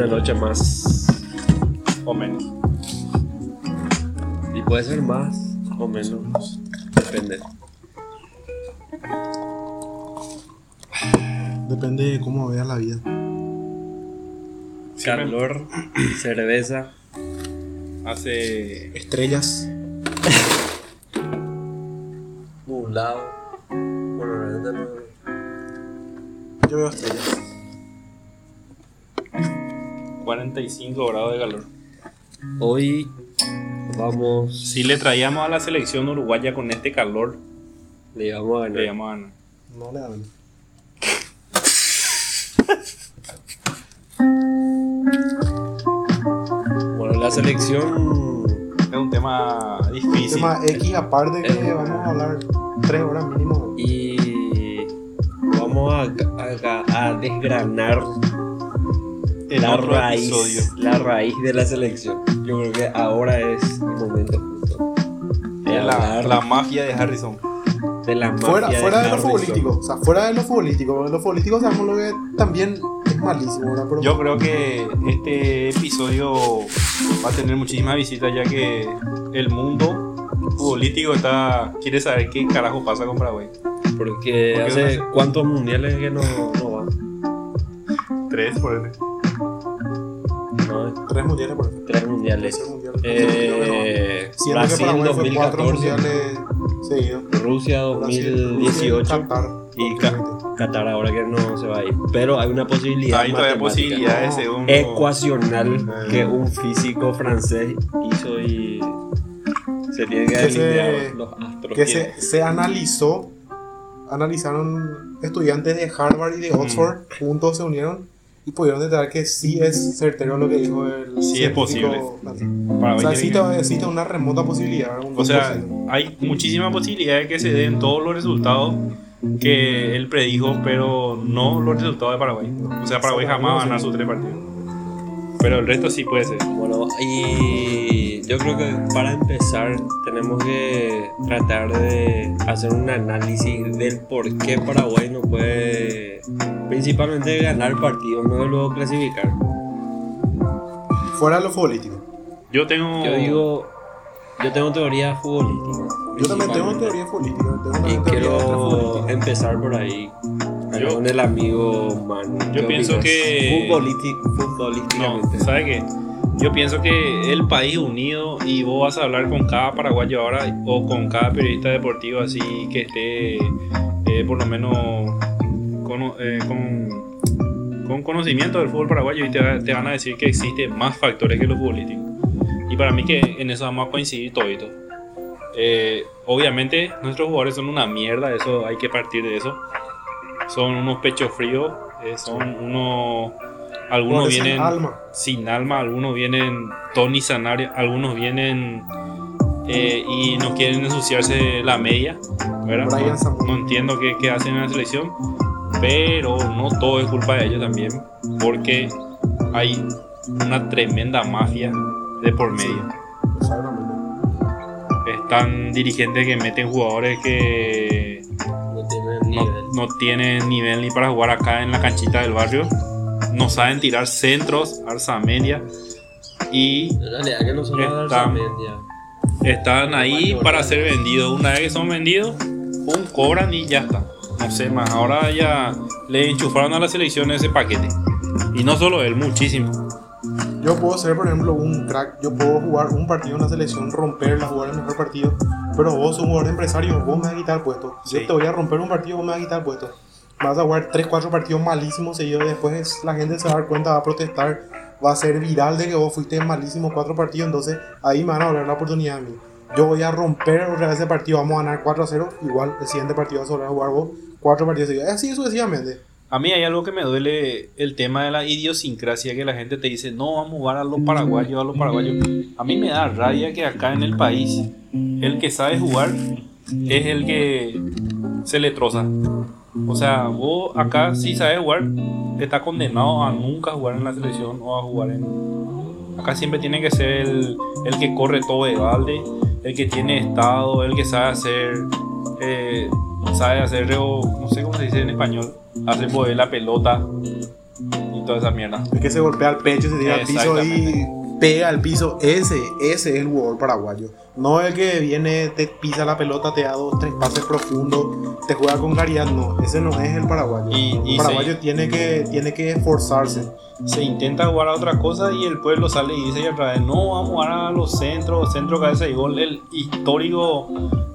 una noche más O menos. y puede ser más o menos, depende. Depende de cómo veas la vida. Calor, cerveza, Hace. Estrellas. 45 grados de calor. Hoy vamos, Si le traíamos a la selección uruguaya con este calor, le vamos a le ganar. íbamos a ganar. No le dan. Bueno, la selección Es un tema difícil. Tema X aparte que Eh. vamos a hablar tres horas mínimo. y vamos a, a- a desgranar En la otro raíz, episodio. la raíz de la selección. Yo creo que ahora es el momento justo de la, la mafia de Harrison. de la mafia Fuera, fuera de lo futbolístico. O sea, fuera de lo futbolístico. Lo futbolístico sabemos lo que también es malísimo, ¿verdad? Pero Yo creo que este episodio va a tener muchísimas visitas ya que el mundo futbolístico está quiere saber qué carajo pasa con Paraguay. Porque Porque hace no sé. cuántos mundiales que no, no va. Tres, por ende. No, tres mundiales por ejemplo. tres mundiales. Tercer mundial. Creo Eh, que Brasil fue cuatro 2014, mundiales seguidos. Rusia Brasil, 2018, Qatar. Y Qatar ahora que no se va a ir. Pero hay una posibilidad. Hay todavía posibilidades según Ecuacional Eh. que un físico francés hizo y se tiene que Que se- los astros. que que- se, se analizó, analizaron estudiantes de Harvard y de Oxford, juntos se unieron y pudieron detectar que sí es certero lo que dijo el Sí es posible. Paraguay O sea, existe, una remota posibilidad. O sea, 2%. hay muchísima posibilidad de que se den todos los resultados que él predijo, pero no los resultados de Paraguay. O sea, Paraguay jamás va a ganar sus tres partidos. Pero el resto sí puede ser. Bueno, y yo creo que para empezar tenemos que tratar de hacer un análisis del por qué Paraguay no puede principalmente ganar partidos, no de luego clasificar. fuera de lo futbolístico. Yo tengo. Yo digo, yo tengo teoría futbolística. Yo también tengo teoría política. Tengo Y quiero futbolística. empezar por ahí. Yo- con el amigo Manu. Yo ¿Qué pienso opinas? que- Futbolísti- futbolísticamente. No, ¿sabe qué? Yo pienso que el país unido y vos vas a hablar con cada paraguayo ahora o con cada periodista deportivo así que esté eh, por lo menos con, eh, con, con conocimiento del fútbol paraguayo y te, va- te van a decir que existen más factores que los futbolísticos. Y para mí que en eso vamos a coincidir todito. Eh, obviamente nuestros jugadores son una mierda, eso hay que partir de eso. Son unos pechos fríos, son unos... Algunos sin vienen alma. sin alma, algunos vienen Tony Sanario, algunos vienen eh, y no quieren ensuciarse la media, No, entiendo qué, qué hacen en la selección, pero no todo es culpa de ellos también, porque hay una tremenda mafia de por medio. Exactamente. Están dirigentes que meten jugadores que No tienen no, nivel. no tienen nivel ni para jugar acá en la canchita del barrio, no saben tirar centros, alza media y En realidad que no son Está- la media. están ahí para ser vendidos. Una vez que son vendidos, pum, cobran y ya está. No sé más. Ahora ya le enchufaron a la selección ese paquete. Y no solo él, muchísimo. Yo puedo ser, por ejemplo, un crack. Yo puedo jugar un partido en la selección, romperla, jugar el mejor partido. Pero vos sos un jugador empresario, vos me vas a quitar el puesto. Sí. Yo te voy a romper un partido, vos me vas a quitar el puesto. Vas a jugar 3, 4 partidos malísimos seguidos después la gente se va a dar cuenta, va a protestar, va a ser viral de que vos fuiste malísimo 4 partidos. Entonces ahí me van a volver la oportunidad a mí. Yo voy a romper otra vez ese partido, vamos a ganar 4 a 0. Igual el siguiente partido vas a volver a jugar vos 4 partidos seguidos. Así sucesivamente. A mí hay algo que me duele el tema de la idiosincrasia que la gente te dice, no, vamos a jugar a los paraguayos, a los paraguayos. A mí me da rabia que acá en el país el que sabe jugar es el que se le troza. O sea, vos acá si sabes jugar, te está condenado a nunca jugar en la selección o a jugar en... Acá siempre tiene que ser el, el que corre todo de balde, el que tiene estado, el que sabe hacer... eh, sabe hacer, no sé cómo se dice en español, hacer mover la pelota y toda esa mierda. Es que se golpea al pecho, se tira al piso y pega al piso. Ese, ese es el jugador paraguayo. No el que viene, te pisa la pelota, te da dos, tres pases profundos, te juega con claridad. No, ese no es el paraguayo. Y- y el paraguayo se- tiene, que, tiene que esforzarse. Se intenta jugar a otra cosa y el pueblo sale y dice y otra vez, no, vamos a jugar a los centros, centro, cabeza y gol. El histórico,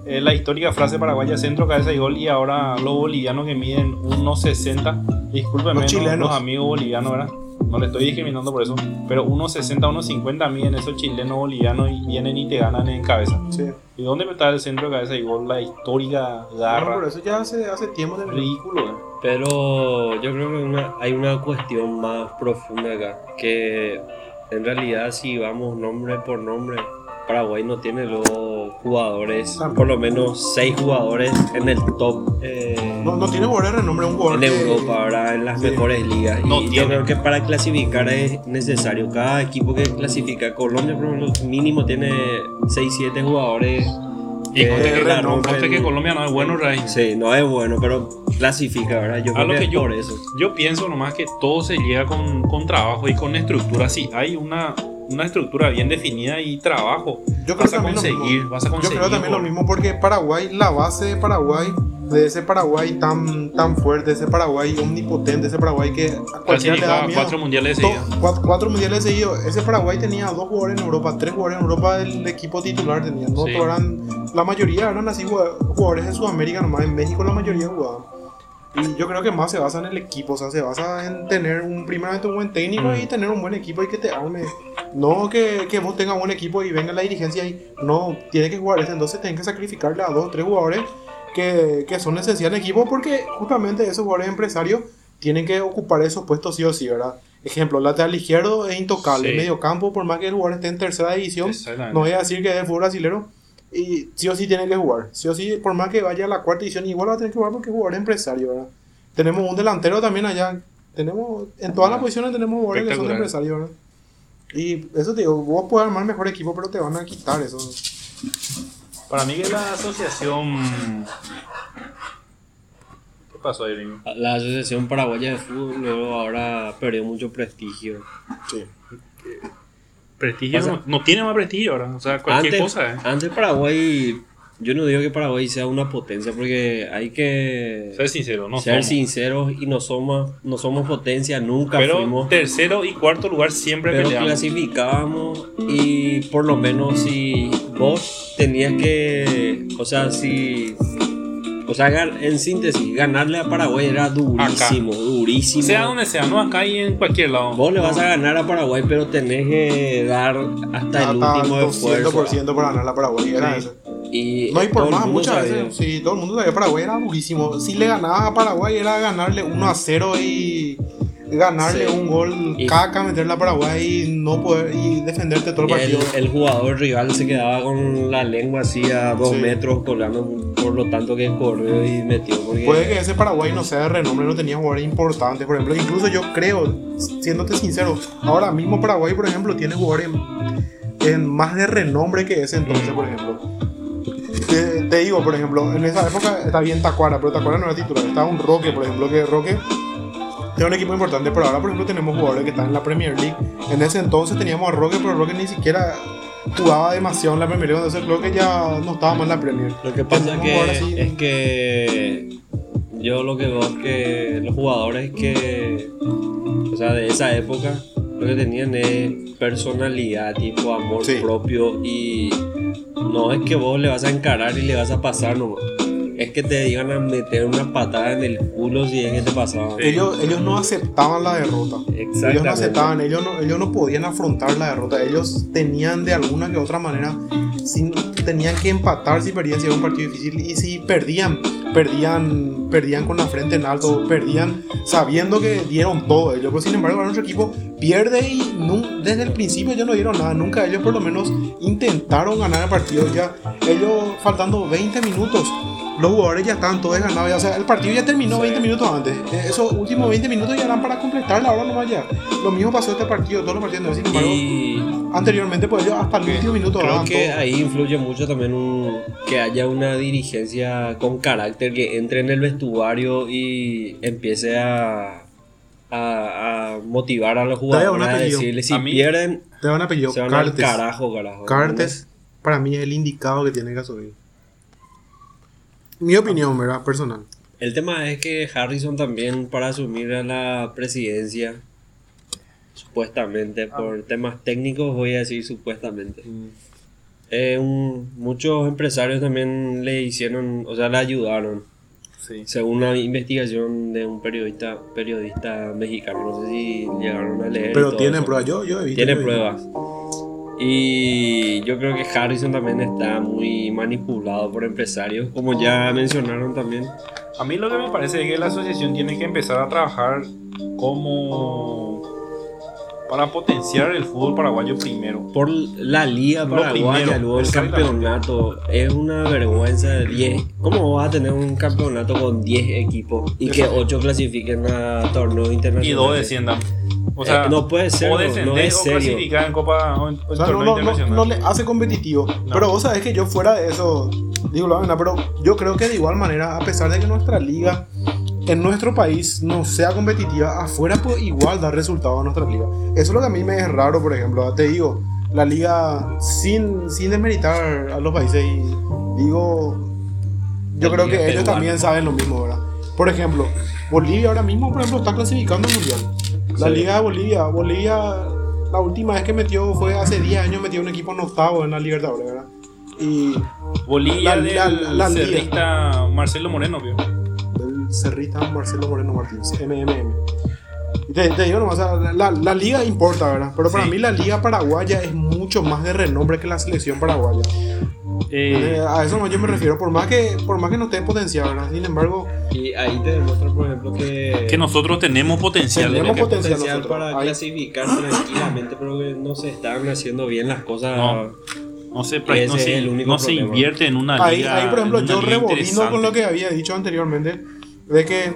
eh, la histórica frase paraguaya, centro, cabeza y gol. Y ahora los bolivianos que miden 1.60, discúlpenme, Los chilenos. los amigos bolivianos, ¿verdad? No le estoy discriminando por eso, pero 1.60, 1.50 miden esos chilenos bolivianos y vienen y te ganan en cabeza. Sí. ¿Y dónde está el centro, cabeza y gol? La histórica No, garra. por eso ya hace, hace tiempo de Ridículo, ¿eh? Pero yo creo que una- hay una cuestión más profunda acá, que en realidad si vamos nombre por nombre, Paraguay no tiene los jugadores, por lo menos seis jugadores en el top eh, No, no tiene jugador de renombre, un jugador en que- Europa, ¿verdad? en las Sí. mejores ligas. No y yo creo que para clasificar es necesario, cada equipo que clasifica, Colombia por lo mínimo tiene 6-7 jugadores. Y que conste que, conste que Colombia no es bueno, Ray. Sí, no es bueno, pero clasifica, ¿verdad? Yo A creo lo que, yo- por eso. Yo pienso nomás que todo se llega con, con trabajo y con estructura. Si hay una, una estructura bien definida y trabajo, Yo creo vas a lo conseguir, mismo. vas a Yo creo también lo por- mismo porque Paraguay, la base de Paraguay, de ese Paraguay tan, tan fuerte, ese Paraguay omnipotente, ese Paraguay que a cualquiera le da miedo. cuatro mundiales seguida. cuatro, cuatro mundiales seguidos. Ese Paraguay tenía dos jugadores en Europa, tres jugadores en Europa del equipo titular tenía. No Sí. eran, la mayoría eran así jugad- jugadores de Sudamérica nomás. En México la mayoría jugaban. Y yo creo que más se basa en el equipo, o sea, se basa en tener un primeramente un buen técnico Mm. y tener un buen equipo y que te arme. No que, que vos tengas buen equipo y venga la dirigencia y no, tiene que jugar este, entonces tienen que sacrificarle a dos, tres jugadores que, que son esenciales en el equipo porque justamente esos jugadores empresarios tienen que ocupar esos puestos sí o sí, ¿verdad? Ejemplo, lateral izquierdo es intocable, Sí. medio campo, por más que el jugador esté en tercera división, no voy a decir que es de fútbol brasilero, y sí o sí tiene que jugar. Sí o sí, por más que vaya a la cuarta división, igual va a tener que jugar porque es jugador empresario, ¿verdad? Tenemos un delantero también allá. Tenemos, en todas las posiciones tenemos jugadores que son empresarios, ¿verdad? Y eso te digo, vos puedes armar mejor equipo, pero te van a quitar eso. Para mí que la asociación... ¿Qué pasó ahí, Lino? La Asociación Paraguaya de Fútbol luego ahora perdió mucho prestigio. Sí. Prestigio no, no tiene más prestigio ahora. O sea, cualquier antes, cosa, ¿eh? antes Paraguay, yo no digo que Paraguay sea una potencia porque hay que Ser sincero, no ser somos. sinceros y no somos, no somos potencia, nunca Pero fuimos. tercero y cuarto lugar siempre Pero peleamos. clasificábamos y por lo menos si vos tenías que, o sea, si, o sea, en síntesis, ganarle a Paraguay era durísimo, durísimo. Sea donde sea, no acá y en cualquier lado. Vos le vas a ganar a Paraguay, pero tenés que dar hasta el último esfuerzo. 200% para ganar la Paraguay. Era Sí. eso. Y No, y por más, muchas sabía. veces, sí, todo el mundo sabía que Paraguay era durísimo. Si le ganabas a Paraguay era ganarle 1 a 0 y ganarle Sí. un gol Y- caca, meterle a Paraguay y no poder y defenderte todo el partido. el jugador rival se quedaba con la lengua así a dos Sí. metros colgando por lo tanto que corrió y metió. Porque Puede que ese Paraguay no sea de renombre, no tenía jugadores importantes, por ejemplo. Incluso yo creo, siéndote sincero, ahora mismo Paraguay, por ejemplo, tiene jugadores en, en más de renombre que ese entonces, por ejemplo. Te, te digo, por ejemplo, en esa época está bien Tacuara, pero Tacuara no era titular. Estaba un Roque, por ejemplo, que Roque tiene un equipo importante, pero ahora, por ejemplo, tenemos jugadores que están en la Premier League. En ese entonces teníamos a Roque, pero Roque ni siquiera jugaba demasiado en la Premier League, entonces creo que ya no estaba más en la Premier. Lo que pasa que, así- es que yo lo que veo es que los jugadores que, o sea, de esa época, lo que tenían es personalidad, tipo amor Sí. propio y no es que vos le vas a encarar y le vas a pasar nomás. Es que te iban a meter una patada en el culo si es que te pasaba. Ellos, ellos no aceptaban la derrota. Ellos no aceptaban, ellos no, ellos no podían afrontar la derrota. Ellos tenían de alguna que otra manera, sin- tenían que empatar si perdían, si era un partido difícil. Y si perdían, perdían, perdían con la frente en alto, perdían sabiendo que dieron todo ellos. Pero sin embargo, nuestro equipo pierde y nun- desde el principio ellos no dieron nada. Nunca ellos por lo menos intentaron ganar el partido. Ya ellos faltando 20 minutos. Los jugadores ya estaban todos ganados. ya, O sea, el partido ya terminó 20 minutos antes. Eh, Esos últimos 20 minutos ya eran para completar la hora nomás ya. Lo mismo pasó este partido, todos los partidos. no, Sin embargo, Y anteriormente, pues ellos hasta el último minuto Creo que todo. ahí influye mucho también un- que haya una dirigencia con carácter que entre en el vestuario y empiece a, a, a motivar a los a jugadores a decirle si A mí- pierden Te un apellido. se van al Cartes. carajo, carajo. Cartes, para mí es el indicado que tiene que asumir. Mi opinión, ¿verdad? Personal. El tema es que Harrison también para asumir a la presidencia, supuestamente, por temas técnicos voy a decir supuestamente. eh, un- muchos empresarios también le hicieron, o sea, le ayudaron. Sí. Según una investigación de un periodista periodista mexicano, no sé si llegaron a leer. Pero tienen pruebas. Yo, yo he visto. Tiene yo he visto. pruebas. Y yo creo que Harrison también está muy manipulado por empresarios, como ya mencionaron también. A mí lo que me parece es que la asociación tiene que empezar a trabajar como para potenciar el fútbol paraguayo primero. Por la liga paraguaya, primero, luego el campeonato, es una vergüenza de 10. ¿Cómo vas a tener un campeonato con 10 equipos y que 8 clasifiquen a torneos internacionales? Y dos desciendan. O sea, Eh, no puede ser, o no, descender no es o serio. en Copa o en, O sea, no, no, no, le hace competitivo. Pero vos sabés que yo fuera de eso, digo la verdad, pero yo creo que de igual manera, a pesar de que nuestra liga en nuestro país no sea competitiva, afuera puede igual dar resultados a nuestra liga. Eso es lo que a mí me es raro, por ejemplo. Te digo, la liga sin, sin desmeritar a los países y digo, yo La creo que ellos también saben lo mismo, ¿verdad? Por ejemplo, Bolivia ahora mismo, por ejemplo, está clasificando al mundial. La liga de Bolivia, Bolivia, la última vez que metió fue hace 10 años, metió un equipo en octavo en la Libertadores, ¿verdad? Y Bolivia La- del la- la liga. cerrista Marcelo Moreno, vio. del cerrista Marcelo Moreno Martínez, MMM. Te, te digo nomás, o sea, la, la liga importa, ¿verdad? Pero para Sí. mí la liga paraguaya es mucho más de renombre que la selección paraguaya. Eh, Eh, a eso no yo me refiero, por más que, por más que no esté potenciado, ¿verdad? Sin embargo, Y ahí te demuestra, por ejemplo, que, que nosotros tenemos potencial. Tenemos potencial potencial para Ahí. clasificar tranquilamente, pero que no se están haciendo bien las cosas. No. No se, Ese no es se, el único no se problema. invierte en una ahí, liga. ahí por ejemplo, yo rebobino con lo que había dicho anteriormente, de que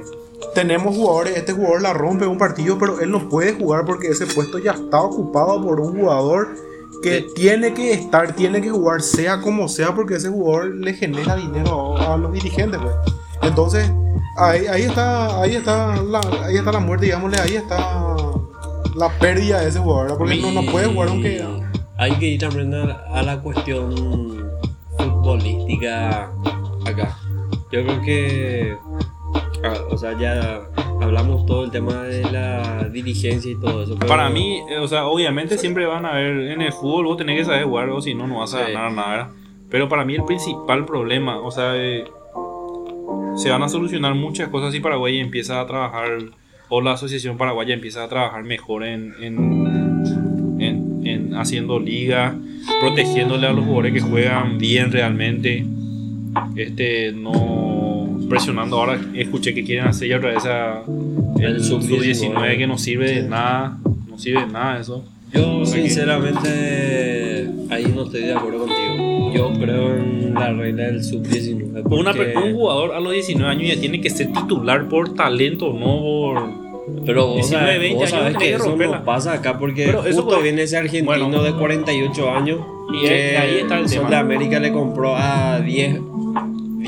tenemos jugadores, este jugador la rompe un partido, pero él no puede jugar porque ese puesto ya está ocupado por un jugador que Sí. tiene que estar, tiene que jugar sea como sea, porque ese jugador le genera dinero a, a los dirigentes, pues. Entonces, ahí, ahí está, ahí está la, ahí está la muerte, digámosle, ahí está la pérdida de ese jugador, ¿verdad? porque no, no puede jugar aunque Hay que ir también a, a la cuestión futbolística acá. Yo creo que. ah, o sea, ya hablamos todo el tema de la dirigencia y todo eso. pero- Para mí, eh, o sea, obviamente siempre van a ver en el fútbol, vos tenés que saber jugar o si no, no vas a Sí. ganar nada. ¿verdad? Pero para mí el principal problema, o sea, eh, se van a solucionar muchas cosas si Paraguay empieza a trabajar, o la Asociación Paraguaya empieza a trabajar mejor en, en, en- en haciendo liga, protegiéndole a los jugadores que juegan bien realmente, este, no presionando. Ahora escuché que quieren hacer ya otra vez a el El sub-19 sub-19 que no sirve de nada, no sirve de nada eso. Yo, sinceramente, ahí no estoy de acuerdo contigo. Yo creo en la regla del sub-19. Una, porque- un jugador a los 19 años ya tiene que ser titular por talento, no por... Pero vos 19, sabes, 20 vos sabes que eso no pasa acá porque Pero eso justo por- viene ese argentino Bueno. de 48 años Y que ahí está el tema. de América le compró a 10,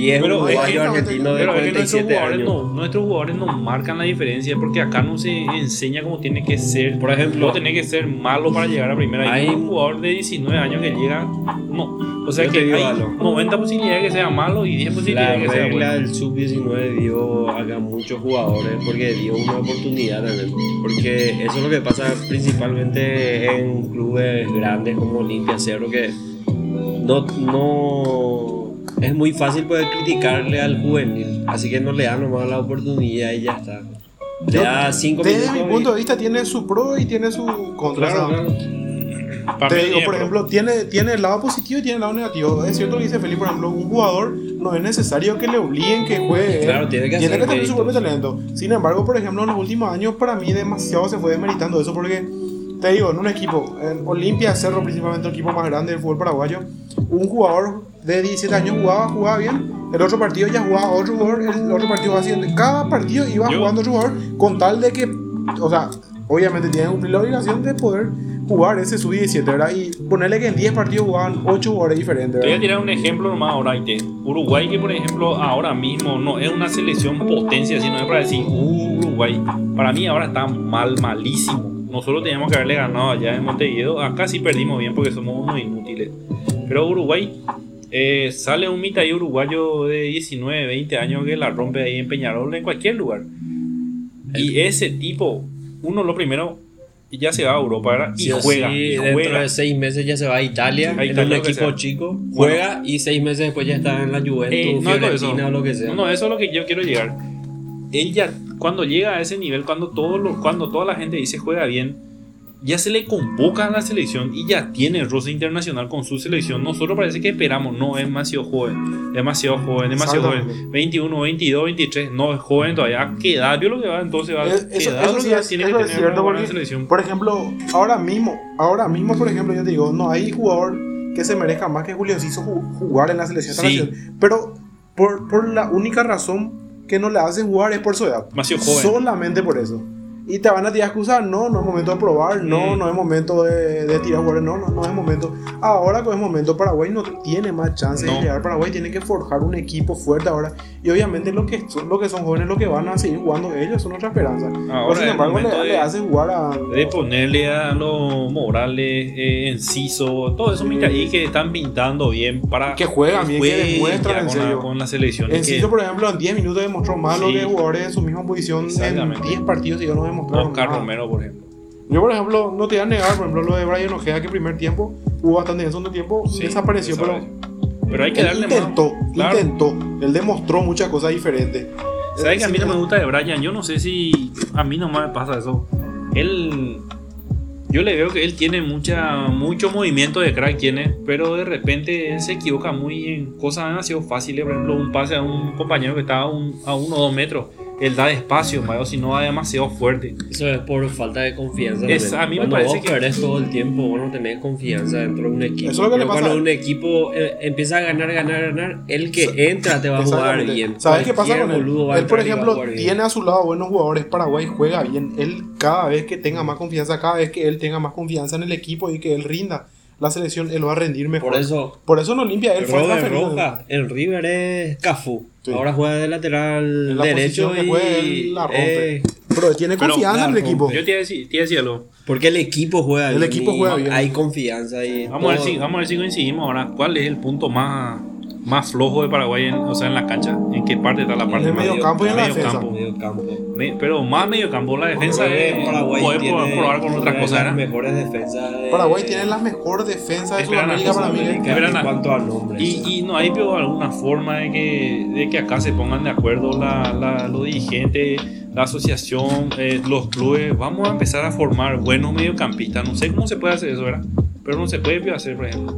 10 Pero es de Pero es que nuestros 47 jugadores, años. no, nuestros jugadores no marcan la diferencia porque acá no se enseña cómo tiene que ser. Por ejemplo, No tiene que ser malo para llegar a primera. Hay Hay- un jugador de 19 años que llega. No. O sea que hay algo. 90 posibilidades de que sea malo y 10 la posibilidades de que sea regla bueno. del sub-19 dio acá muchos jugadores porque dio una oportunidad también. Porque eso es lo que pasa principalmente en clubes grandes como Olimpia Cerro que no, no es muy fácil poder criticarle al juvenil, así que no le dan nomás la oportunidad y ya está. Le Yo- da cinco desde minutos mi y- punto de vista tiene su pro y tiene su contra. Claro, claro. Te digo, eh, por ejemplo, tiene, tiene el lado positivo y tiene el lado negativo. Es cierto lo que dice Felipe, por ejemplo, un jugador no es necesario que le obliguen que juegue. Claro, tiene que hacer tener su propio talento. Sin embargo, por ejemplo, en los últimos años, para mí demasiado se fue desmeritando eso porque, te digo, en un equipo, en Olimpia, Cerro, principalmente el equipo más grande del fútbol paraguayo, un jugador de 17 años jugaba, jugaba bien. El otro partido ya jugaba otro jugador, el otro partido haciendo. Cada partido iba Yo- jugando otro jugador con tal de que, o sea, obviamente tiene que cumplir la obligación de poder jugar ese sub-17, ¿verdad? Y ponerle que en 10 partidos jugaban 8 jugadores diferentes, Te voy a ¿verdad? tirar un ejemplo nomás ahora. y te- Uruguay, que por ejemplo ahora mismo no es una selección potencia, sino es para decir, uh, Uruguay Uruguay, para mí ahora está mal, malísimo. Nosotros teníamos que haberle ganado allá en Montevideo. Acá sí perdimos bien porque somos unos inútiles. Pero Uruguay eh, sale un mitad uruguayo de 19, 20 años que la rompe ahí en Peñarol, en cualquier lugar. Y ese tipo, uno lo primero, ya se va a Europa ¿verdad? y Sí juega. sí, y dentro juega. de seis meses ya se va a Italia, A en Italia, un lo que equipo chico, juega y seis meses después ya está en la Juventus, Eh, no eso. O lo que sea. No, no, eso es lo que yo quiero llegar. Él ya, cuando llega a ese nivel, cuando, todo lo- cuando toda la gente dice juega bien, ya se le convoca a la selección y ya tiene roce internacional con su selección. Nosotros parece que esperamos, no es demasiado joven, demasiado joven, demasiado joven. 21, 22, 23, no es joven todavía. ¿A qué edad vio lo que va? Entonces va Es- ¿qué eso- edad eso lo que sí va- es- tiene eso que es tener cierto, para la porque- selección. Por ejemplo, ahora mismo, ahora mismo, por ejemplo, yo te digo, no hay jugador que se merezca más que Julio Ciso ju- jugar en la selección Sí. Pero por, por la única razón que no le hacen jugar es por su edad. Demasiado joven. Solamente por eso. Y te van a tirar excusas, no, no es momento de probar, no, no es momento de, de tirar jugadores, no, no, no es momento. Ahora que es momento, Paraguay no tiene más chance No. de llegar. Paraguay tiene que forjar un equipo fuerte ahora. Y obviamente lo que son, lo que son jóvenes, lo que van a seguir jugando ellos son nuestra esperanza. Ahora Pero sin embargo, le, de- le hace jugar a. de ponerle a los Morales, eh, Enciso, todo eso Sí. mira ahí que están pintando bien para Que juegan bien, que demuestran en la, serio. con la selección. Enciso, que por ejemplo, en 10 minutos demostró más lo Sí. que jugadores de su misma posición en Exactamente. 10 partidos y yo no demostraron Oscar nada. Romero, por ejemplo. Yo, por ejemplo, no te voy a negar, por ejemplo, lo de Brian Ojeda, que primer tiempo hubo bastante en segundo tiempo, Sí, desapareció, pero Pero hay que darle intentó, más. Claro. intentó, él demostró muchas cosas diferentes. ¿Sabes que a mí no me gusta de Brian? Yo no sé si a mí nomás me pasa eso. Él. Yo le veo que él tiene mucha, mucho movimiento de crack, tiene, pero de repente él se equivoca muy en cosas demasiado fáciles. Por ejemplo, un pase a un compañero que está a, un, a uno o dos metros. Él da despacio, o si no va demasiado fuerte. Eso es por falta de confianza. Es- a mí me cuando parece vos que- perdés todo el tiempo, vos no tenés confianza dentro de un equipo. Eso es lo que le pasa Cuando a- un equipo eh, empieza a ganar, ganar, ganar, el que entra te va a jugar bien. ¿Sabes qué pasa con él? Él, por a ejemplo, tiene a su lado buenos jugadores. Paraguay juega bien. Él, cada vez que tenga más confianza, cada vez que él tenga más confianza en el equipo y que él rinda la selección, él va a rendir mejor. Por eso, Por eso no limpia él. fue. Roja, el River es Cafú. Sí. Ahora juega de lateral En la derecho y él la rompe. eh, Pero tiene Pero, confianza en el equipo. Yo te iba a decir, te iba a decir algo. porque el equipo juega El bien equipo y juega bien. Hay confianza y Vamos a, ver si, vamos a ver si coincidimos ahora. ¿Cuál es el punto más, más flojo de Paraguay, en, o sea, en la cancha? ¿En qué parte está la parte el más- medio campo y en la medio defensa. campo. medio campo. Me- pero más medio campo, la defensa es, Paraguay puede tiene probar con otra una de cosa. las mejores defensas de Paraguay tiene la mejor defensa de Sudamérica para mí. Verano. en cuanto a nombres. Y, y no hay pero alguna forma de que, de que acá se pongan de acuerdo la, la- los dirigentes, la asociación, eh, los clubes. Vamos a empezar a formar buenos mediocampistas. No sé cómo se puede hacer eso, ¿verdad? Pero no se puede hacer, por ejemplo.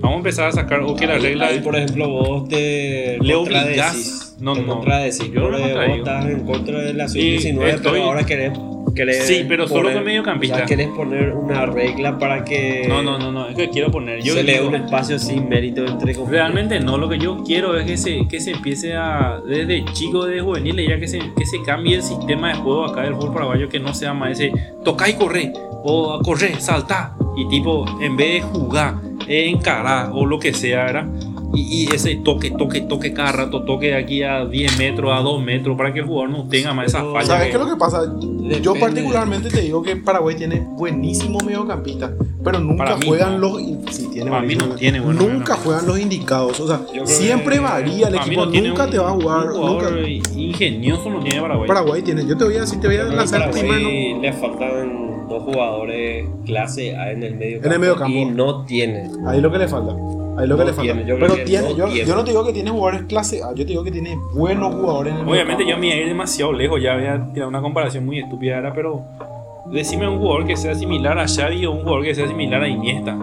Vamos a empezar a sacar, o que la regla ahí, por ejemplo, vos te Le contradecís. No, te no. contradecís. Yo no vos estás en contra de la Sí, sub-19, estoy- pero ahora querés, querés Sí, pero solo poner- con mediocampista. O sea, querés poner una regla para que No, no, no, no, es que quiero poner. Yo se le dé un espacio sin mérito entre comillas. Realmente no, lo que yo quiero es que se, que se empiece a, desde chico, desde juvenil, ya que se, que se cambie el sistema de juego acá del fútbol paraguayo, que no sea más ese toca y corre, o corre, salta, y tipo, en vez de jugar, encarar o lo que sea, ¿verdad? Y, y ese toque, toque, toque cada rato, toque de aquí a 10 metros, a 2 metros, para que el jugador no tenga más esa falla. ¿Sabes qué es lo que pasa? Yo Depende. particularmente te digo que Paraguay tiene buenísimo mediocampista, pero nunca mí juegan no. los sí, tiene Para mí no tiene buenos nunca mediocampistas. juegan los indicados, o sea, Yo siempre que- varía el equipo, no nunca un- te va a jugar, un jugador nunca ingenioso no tiene Paraguay. Paraguay tiene. Yo te voy a decir, te voy a Yo lanzar primero. le faltan dos jugadores clase A en el medio En el medio campo. y no tiene. Ahí lo que le falta. Ahí lo que No le falta. tiene, yo pero tiene, no yo, tiene. yo no te digo que tiene jugadores clase A, yo te digo que tiene buenos jugadores en el Obviamente yo mediocampo. me iba a ir demasiado lejos, ya voy a tirar una comparación muy estúpida ahora, pero decime un jugador que sea similar a Xavi o un jugador que sea similar a Iniesta.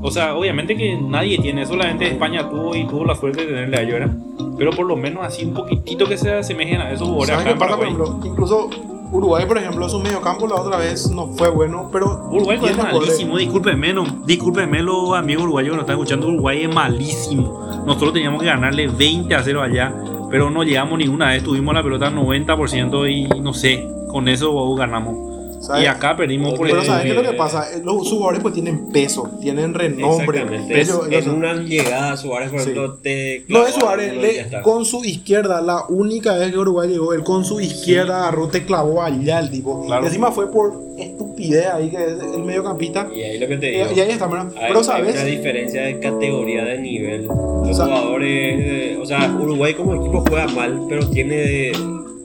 O sea, obviamente que nadie tiene, solamente España tuvo y tuvo la suerte de tenerle a ellos, ¿verdad? Pero por lo menos así un poquitito que se asemejen a esos jugadores ¿Sabes acá en Paraguay. ejemplo? Incluso Uruguay, por ejemplo, su mediocampo la otra vez no fue bueno, pero Uruguay es malísimo, discúlpenme, no, discúlpenme los amigos uruguayos que nos están escuchando, Uruguay es malísimo. Nosotros teníamos que ganarle 20 a 0 allá, pero no llegamos ni una vez, tuvimos la pelota al 90% y no sé, con eso ganamos. ¿Sabes? Y acá perdimos por Pero el- ¿sabes qué es lo que pasa? Eh, Los jugadores pues tienen peso, tienen renombre. Exactamente. Ellos- ellos en una llegada Suárez, por Sí. ejemplo, te. No, es Suárez, le- con su izquierda, la única vez que Uruguay llegó, él con su izquierda agarró, te clavó allá el tipo. Claro. Y encima fue por estupidez ahí que es el mediocampista. Y ahí lo que te digo. y ahí está, ¿verdad? Hay, Pero hay sabes, una diferencia de categoría de nivel. Los sea- jugadores, eh, o sea, Uruguay como equipo juega mal, pero tiene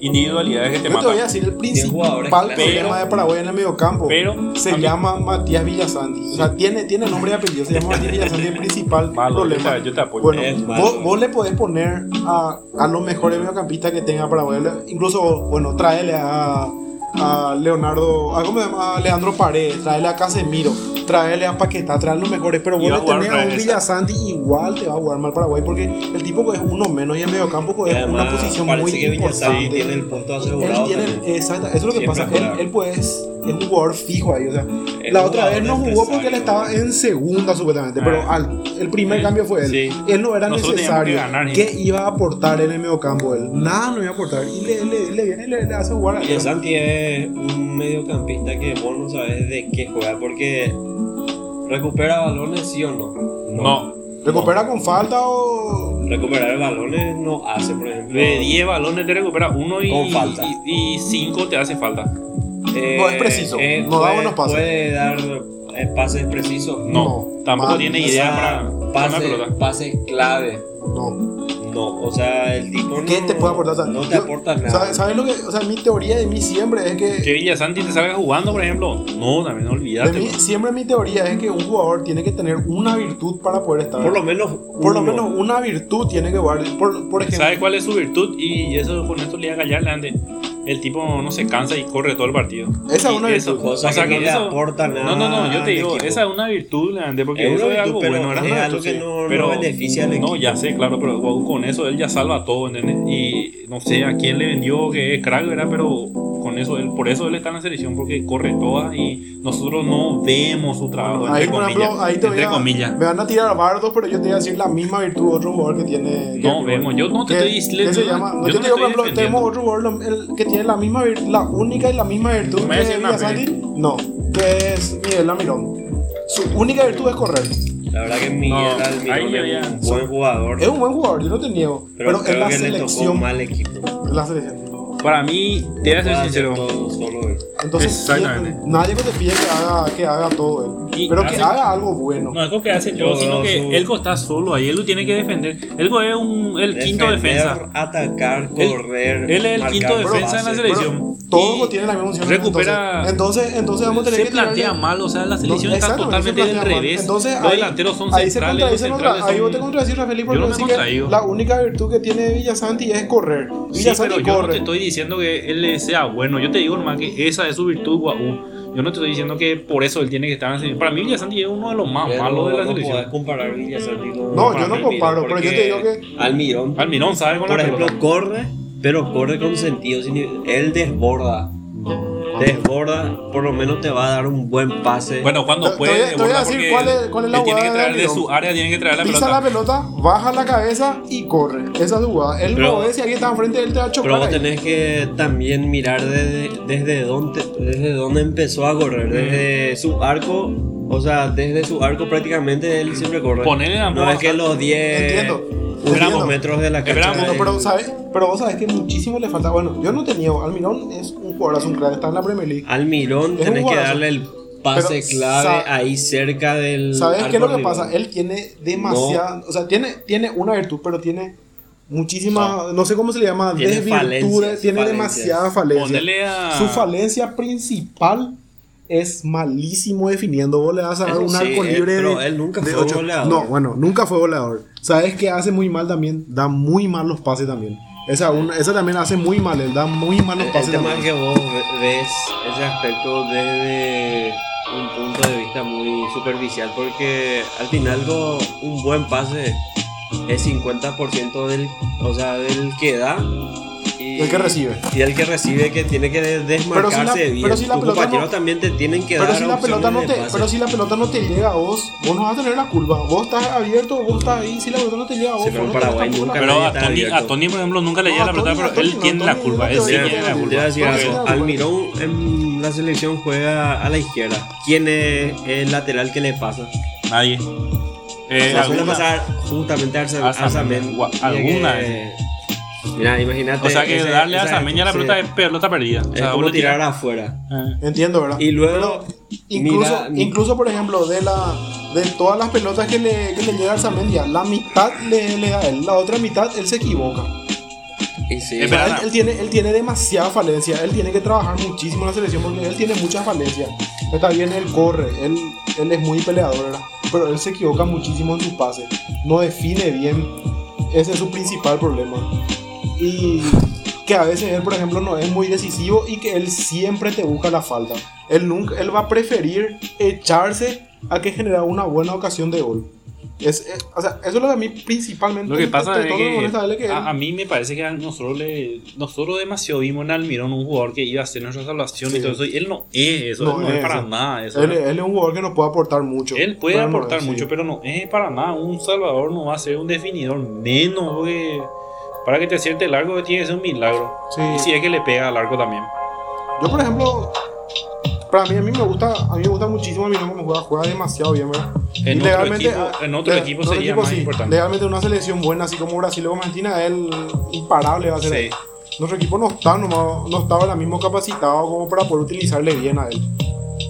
individualidades que te yo te voy a matan. decir, el principal problema Pero- de Paraguay en el mediocampo Pero se a mí- llama Matías Villasanti. O sea, tiene, tiene nombre y apellido, se llama Matías Villasanti, el principal Malo, problema. yo te- yo te apoyo. Bueno, malo. vos, vos le podés poner a, a los mejores mediocampistas que tenga Paraguay. Incluso, bueno, tráele a, a Leonardo, a, ¿cómo se llama? A Leandro Paredes, tráele a Casemiro, tráele a Paquetá, a los mejores. Pero vos le tenés a un. Villasanti, igual te va a jugar mal Paraguay porque el tipo es uno menos y en mediocampo es además, una posición muy que importante. tiene el puesto Él asegurado. tiene, también. exacto, eso es lo que Siempre pasa. Él, él pues es un jugador fijo ahí. O sea, la otra vez no jugó porque él estaba en segunda supuestamente, Ah. pero al, el primer Sí. cambio fue él. Sí. Él no era Nosotros necesario. que ganar, ¿Qué iba a aportar en el mediocampo él? Nada no iba a aportar. Y le, le, le viene y le, le hace jugar a él. Villasanti es un mediocampista que vos no sabes de qué juega porque recupera balones sí o no. No. ¿Recupera con falta o.? Recuperar balones no hace, por ejemplo. De 10 balones te recupera uno y, Con falta. y 5 te hace falta. Eh, No es preciso, eh, no da puede- buenos pases. Puede dar eh, pases precisos. No, No, tampoco mal. tiene idea para pases, clave. No. No, o sea, el tipo no, ¿Qué te puede aportar? O sea, no te yo- aporta nada. ¿Sabes, sabes lo que.? O sea, mi teoría de mí siempre es que. Que Villasanti te salga jugando, por ejemplo. No, también no de olvídate. mí, siempre mi teoría es que un jugador tiene que tener una virtud para poder estar. Por lo menos. Por lo uno. menos una virtud tiene que jugar. Por, por ejemplo, ¿Sabe cuál es su virtud? Y eso con esto le iba a callarle antes. El tipo no se cansa y corre todo el partido. Esa es una virtud. Cosa o sea que no le eso- aporta nada No, no, no, yo te digo, equipo. esa es una virtud, Leandro, porque Es eso una es algo virtud, bueno, pero ¿verdad? es algo que no- no beneficia al No, ya sé, claro, pero con eso él ya salva todo, ¿entendés? Y no sé a quién le vendió que es crack, ¿verdad? Pero con eso él, por eso él está en la selección, porque corre todas y nosotros no vemos su trabajo, ahí, entre comillas. ejemplo, ahí te entre a, comillas. me van a tirar bardos, pero yo te voy a decir la misma virtud de otro jugador que tiene. No, que- vemos, yo no te que- estoy diciendo- que se llama, no, yo yo no te digo, por ejemplo, tenemos otro jugador el que tiene la misma vir- la única y la misma virtud Me a que. No, que es Miguel Lamirón. Su única virtud es correr. La verdad que Miguel No, Almirón es un buen jugador. Es un buen jugador, yo no te niego. pero Pero, en la que le tocó selección. mal equipo. En la selección. Para mí, te voy a ser sincero. todo solo. Entonces, Exactamente. nadie te pide que haga, que haga todo él. Pero que hace- haga algo bueno. No es lo que hace yo, Yo sino que Elko está solo ahí, él lo tiene que defender. Elko es un, el quinto Defender, defensa. Atacar, Él- correr. él es el marcar quinto defensa en la selección. Todos Y tienen la misma función. recupera- Entonces, entonces vamos a tener Se que tirarle- plantea mal, o sea, la selección No, está totalmente se del mal. revés. Entonces, los ahí- delanteros son ahí se centrales, otra- centrales Ahí vos te son... contradices, Rafael, Yo porque no que la única virtud que tiene Villasanti es correr. Sí, Villasanti pero yo no corre. te estoy diciendo que él sea bueno. Yo te digo nomás que esa es su virtud, guau. Yo no te estoy diciendo que por eso él tiene que estar en la selección. Para mí, Villasanti es uno de los más Pero malos de la no selección. comparar Villasanti con No, yo no comparo, pero yo te digo que. Almirón, Almirón sabe con por la ejemplo, pelota. corre, pero corre con sentido. sin- Él desborda. Desborda, por lo menos te va a dar un buen pase. Bueno, cuando puede, voy a- te voy a decir cuál es- cuál es la él tiene que jugada de traer de su área, tiene que traer la Pisa pelota. la pelota, baja la cabeza y corre. Esa es su jugada. Él Pero- no ve si alguien está enfrente de él, te va a chocar. Pero vos tenés que también mirar desde, desde, dónde, desde dónde empezó a correr. Desde su arco, o sea, desde su arco prácticamente él siempre corre. Ponele la no es que los 10 Entiendo, entiendo. metros de la cancha. Esperamos, pero, ¿sabes? pero vos sabés que muchísimo le falta. Bueno, yo no te niego. Almirón es un jugador, un crack, está en la Premier League. Almirón Es tenés que darle el pase Pero, clave ahí cerca del. ¿Sabes qué es lo que pasa? Él tiene demasiada. O sea, tiene, tiene una virtud, pero tiene muchísimas. No sé cómo se le llama. Tiene desvirtudes. falencias, tiene falencias. demasiada falencia. A- Su falencia principal es malísimo definiendo. Vos le vas a dar un sí, arco libre. pero él nunca de fue goleador. No, bueno, nunca fue goleador. ¿Sabes qué hace muy mal también? Da muy mal los pases también. Esa, una- esa también hace muy mal. Él da muy mal los El pases tema es también. que vos ve- ves ese aspecto desde un punto de vista muy superficial porque al final un buen pase es 50% del, o sea, del que da y El que recibe. y el que recibe que tiene que de- desmarcarse Pero si la- bien. pero si la Tus pelota compañeros no- también te tienen que Pero dar si, la pelota no te, pero si la pelota no te llega a vos, vos no vas a tener la culpa. Vos estás abierto, vos estás ahí. Si la pelota no te llega a vos, Sí, pero vos no nunca Pero a Tony, a Tony, por ejemplo, nunca le llega No, la pelota, pero Tony él tiene la culpa. Él sí tiene la culpa. Almirón en la selección juega a la izquierda, ¿quién es el lateral que le pasa? Nadie. Eh, O sea, suele alguna- pasar justamente a Tiene alguna que- Mira, imagínate. o sea que ese- darle a Sameña la sí, pelota es pelota perdida. O Es sea, como vos le tirar afuera. Eh. Entiendo, ¿verdad? Y luego, Incluso, mira, incluso por ejemplo, de la de todas las pelotas que le, que le llega a Arzamendia, la mitad le, le da a él, la otra mitad él se equivoca. y sí, O sea, Espera, él, él tiene, él tiene demasiada falencia, él tiene que trabajar muchísimo en la selección porque él tiene muchas falencias. Está bien, él corre, él, él es muy peleador, ¿verdad? pero él se equivoca muchísimo en su pase, no define bien, ese es su principal problema. Y que a veces él, por ejemplo, no es muy decisivo y que él siempre te busca la falta. Él, nunca, él va a preferir echarse a que generar una buena ocasión de gol. Es, es- o sea, eso es lo que a mí principalmente Lo que pasa es que, que él- a, a mí me parece que nosotros le, nosotros demasiado vimos en Almirón un jugador que iba a hacer nuestra salvación Sí. y todo eso. Y él no es eso, No él no es, es para nada eso. Él, él es un jugador que nos puede aportar mucho. Él puede pero no aportar es, sí. mucho, pero no es para nada. Un salvador no va a ser un definidor menos que para que te acierte el arco tiene que ser un milagro. Sí. Y si es que le pega al arco también. Yo, por ejemplo, para mí, a mí me gusta, a mí me gusta muchísimo a mí como juega, juega demasiado bien, ¿verdad? En Y otro legalmente, equipo- ah, en otro le- equipo otro sería equipo más sí. importante. Legalmente una selección buena, así como Brasil o como Argentina, él imparable va a ser. Sí. Nuestro equipo no está, no, no está ahora mismo capacitado como para poder utilizarle bien a él.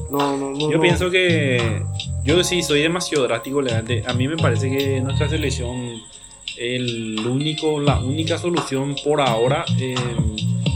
No, no, no. Yo no. pienso que yo sí soy demasiado drástico. Leandro. A mí me parece que nuestra selección el único, la única solución por ahora eh,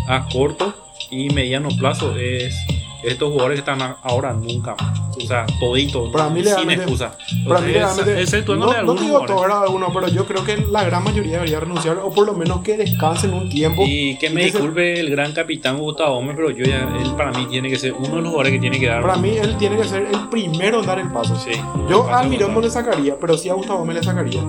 a corto y mediano plazo es estos jugadores que están ahora nunca más. O sea, todito, Para mí sin excusa. Para mí, exceptuándole no, no algunos te digo todo, ¿verdad? Algunos, pero yo creo que la gran mayoría debería renunciar o por lo menos que descansen un tiempo. Y que me y que se- disculpe el gran capitán Gustavo Gómez, pero yo ya, él para mí tiene que ser uno de los jugadores que tiene que dar. Para mí, él tiene que ser el primero en dar el paso. Sí. Yo a Mirón no le sacaría, pero sí a Gustavo me le sacaría.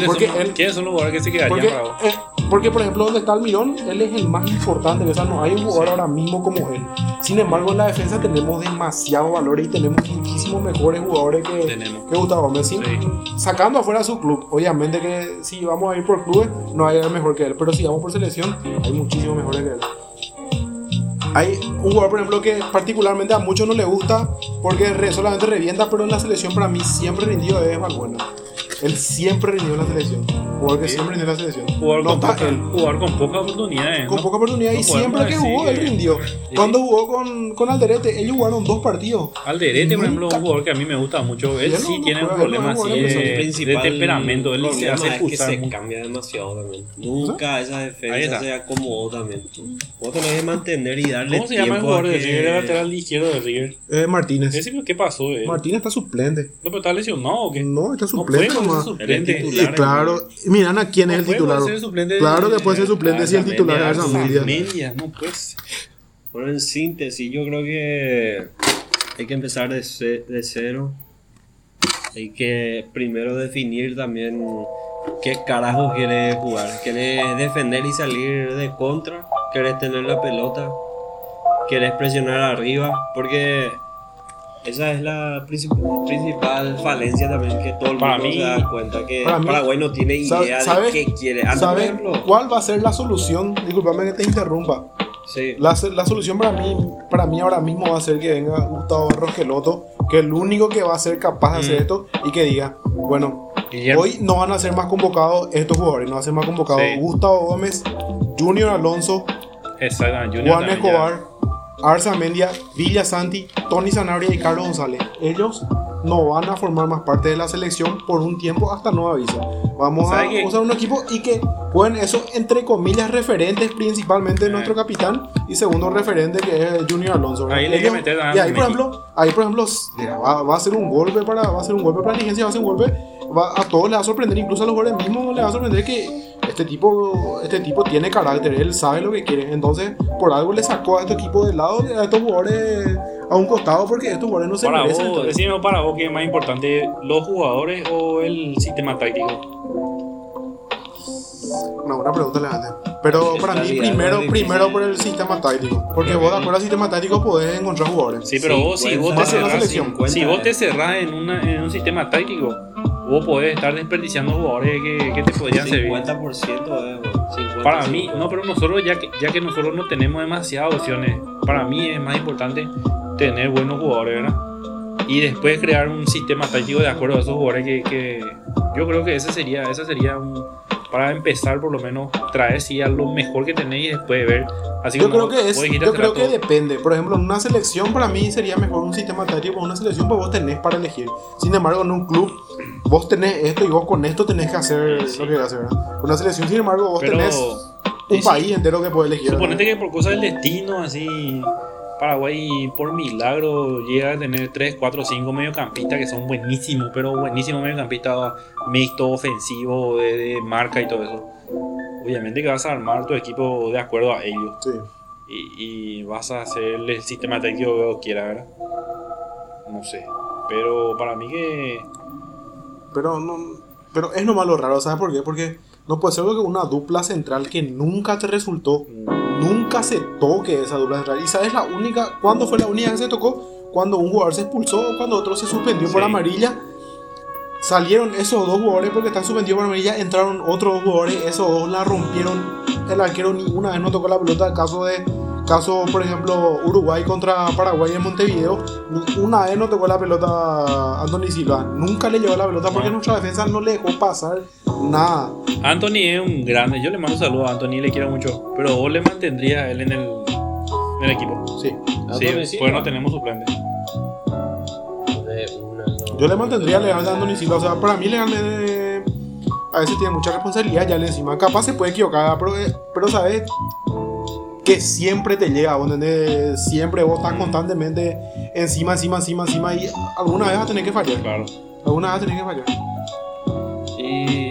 ¿Quiénes, porque son, él- ¿Quiénes son los jugadores que se quedarían Porque, para vos? eh, porque, por ejemplo, donde está el Mirón, él es el más importante. O sea, no hay un jugador Sí. ahora mismo como él. Sin embargo, en la defensa tenemos demasiado valor y tenemos muchísimos mejores jugadores que, Tenemos. que Gustavo Gómez. Sin- Sí. Sacando afuera su club. Obviamente que si vamos a ir por clubes, no hay mejor que él. Pero si vamos por selección, hay muchísimos mejores que él. Hay un jugador, por ejemplo, que particularmente a muchos no le gusta porque re- solamente revienta, pero en la selección para mí siempre rindió es Valbuena. Él siempre rindió en la selección. Jugador que siempre rindió en la selección. Jugador, no con poca, él. jugador con pocas oportunidades. Con ¿no? poca oportunidad y no podemos siempre que jugó, él rindió. Sí. Cuando jugó con, con Alderete, ellos jugaron dos partidos. Alderete, por ejemplo, un jugador que a mí me gusta mucho. Él Él sí no tiene un problema así de, de temperamento. Él se hace es que se cambia demasiado también. Nunca esa Ahí defensa está. se acomodó también. Vos tenés que mantener y darle ¿Cómo se llama el tiempo jugador a de que- River, el lateral izquierdo de River? Eh, Martínez. ¿Qué pasó? eh? Martínez está suplente. ¿No, pero está lesionado o qué? No, está suplente Y claro, miran a quién es el titular. ser suplente de- Claro que puede ser suplente si el titular es. Arzamendia, no pues. Bueno, en síntesis, yo creo que hay que empezar de, de cero. Hay que primero definir también qué carajo quieres jugar. ¿Quieres defender y salir de contra? ¿Quieres tener la pelota? ¿Quieres presionar arriba? Porque esa es la princip- principal falencia también que todo el Para mundo mí- se da cuenta que para mí- Paraguay no tiene idea ¿sabes- de qué quiere. Por ¿Sabes cuál va a ser la solución? Disculpame que te interrumpa. sí. La, la solución para mí, para mí ahora mismo va a ser que venga Gustavo Rogeloto, que es el único que va a ser capaz de hacer Mm. esto y que diga, bueno, Guillermo. hoy no van a ser más convocados estos jugadores, no van a ser más convocados Sí. Gustavo Gómez, Junior Alonso, Exacto, Junior Juan también ya. Escobar, Arza Mendia, Villa Santi, Tony Sanabria y Carlos González. Ellos no van a formar más parte de la selección por un tiempo hasta nuevo aviso. Vamos a ¿Sabe qué? usar un equipo y que pueden eso entre comillas referentes principalmente Eh. nuestro capitán y segundo referente que es Junior Alonso. Ahí le que Ellos- meter a y ahí por ejemplo, ahí por ejemplo mira, va, va a ser un golpe para va a ser un golpe para la dirigencia, va a ser un golpe va, a todos les va a sorprender, incluso a los jugadores mismos les va a sorprender que este tipo este tipo tiene carácter, él sabe lo que quiere, entonces por algo le sacó a este equipo de lado a estos jugadores a un costado porque estos jugadores no se Para merecen. vos, decime para vos qué es más importante, los jugadores o el sistema táctico. Una buena pregunta, Levante. Pero Es para mí, primero, primero por el sistema táctico. Porque vos, de acuerdo al sistema táctico, podés encontrar jugadores. Sí, pero Sí, vos, si vos te cerrás, si vos te cerrás en, una, en un sistema táctico, vos podés estar desperdiciando jugadores que, que te podrían servir. 50% eh, 50, Para mí, 50. no, pero nosotros ya que, ya que nosotros no tenemos demasiadas opciones, para mí es más importante tener buenos jugadores, ¿verdad? Y después crear un sistema táctico de acuerdo a esos jugadores que, que yo creo que ese sería, ese sería un, para empezar por lo menos traer sí a lo mejor que tenéis y después ver. Así Yo creo que es, yo creo que depende. Por ejemplo, una selección para mí sería mejor un sistema táctico, una selección pues vos tenés para elegir. Sin embargo, en un club vos tenés esto y vos con esto tenés que hacer Sí. lo que hacer. Una selección, sin embargo, vos pero tenés un sí, país entero que puedes elegir. Suponete que por cosas del destino, así, Paraguay por milagro llega a tener 3, 4, 5 mediocampistas que son buenísimos, pero buenísimos mediocampistas mixto, ofensivo, de, de marca y todo eso. Obviamente que vas a armar tu equipo de acuerdo a ellos Sí. y, y vas a hacer el sistema táctico que vos quieras, ¿verdad? No sé, pero para mí que... Pero no, pero es nomás lo raro, ¿sabes por qué? Porque no puede ser que una dupla central que nunca te resultó, nunca se toque esa dupla central. Y sabes la única, ¿cuándo fue la única que se tocó? Cuando un jugador se expulsó o cuando otro se suspendió por amarilla. Salieron esos dos jugadores porque están suspendidos por amarilla, entraron otros dos jugadores, esos dos la rompieron. El arquero ni una vez no tocó la pelota. Caso de, caso por ejemplo, Uruguay contra Paraguay en Montevideo, una vez no tocó la pelota Anthony Silva. Nunca le llevó la pelota porque nuestra defensa no le dejó pasar nada. Anthony es un grande, yo le mando saludos a Anthony, le quiero mucho, pero vos le mantendrías a él en el, en el equipo. Sí. Sí, Anthony Silva. pues no tenemos suplente. De una, no. Yo le mantendría legal a Anthony Silva. O sea, para mí legal eh, a veces tiene mucha responsabilidad ya le encima. Capaz se puede equivocar, pero, eh, pero sabes que siempre te llega, ¿vos entendés? Siempre vos estás constantemente encima, encima, encima, encima y alguna vez vas a tener que fallar. Claro. Alguna vez vas a tener que fallar. Y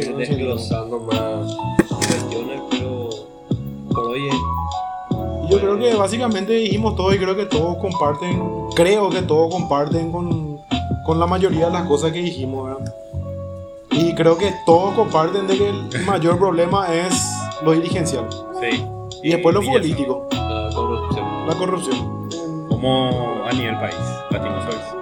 ir Sí, desglosando más cuestiones, pero por hoy es yo creo que básicamente dijimos todo y creo que todos comparten, creo que todos comparten con, con la mayoría de las cosas que dijimos, ¿verdad? Y creo que todos comparten de que el mayor problema es lo dirigencial. Sí. Y después lo futbolístico, la corrupción. la corrupción. Como a nivel país, latinoamérica.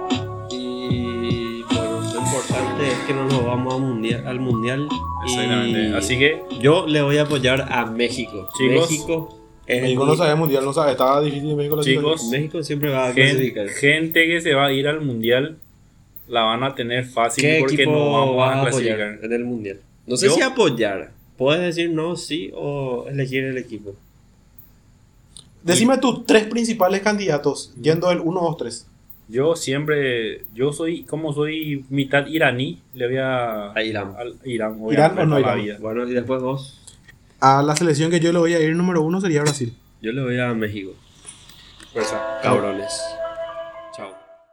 Es que no nos vamos a mundial, al mundial. Exactamente. Y Así que, yo le voy a apoyar a México. Chicos, México es México mi- no sabe mundial, no sabe, estaba difícil México la Chicos, situación. México siempre va a gen- clasificar. gente que se va a ir al mundial la van a tener fácil ¿Qué porque no vamos vas a a apoyar clasificar. en el mundial? No sé Yo- si apoyar. Puedes decir no, sí o elegir el equipo. Decime tus tres principales candidatos, yendo del 1, 2, 3. Yo siempre, yo soy, como soy mitad iraní, le voy a, A Irán. al Irán, ¿Irán o no Irán? vida. Bueno, y después vos. A la selección que yo le voy a ir número uno sería Brasil. Yo le voy a México. Fuerza. Cabrones. Chao.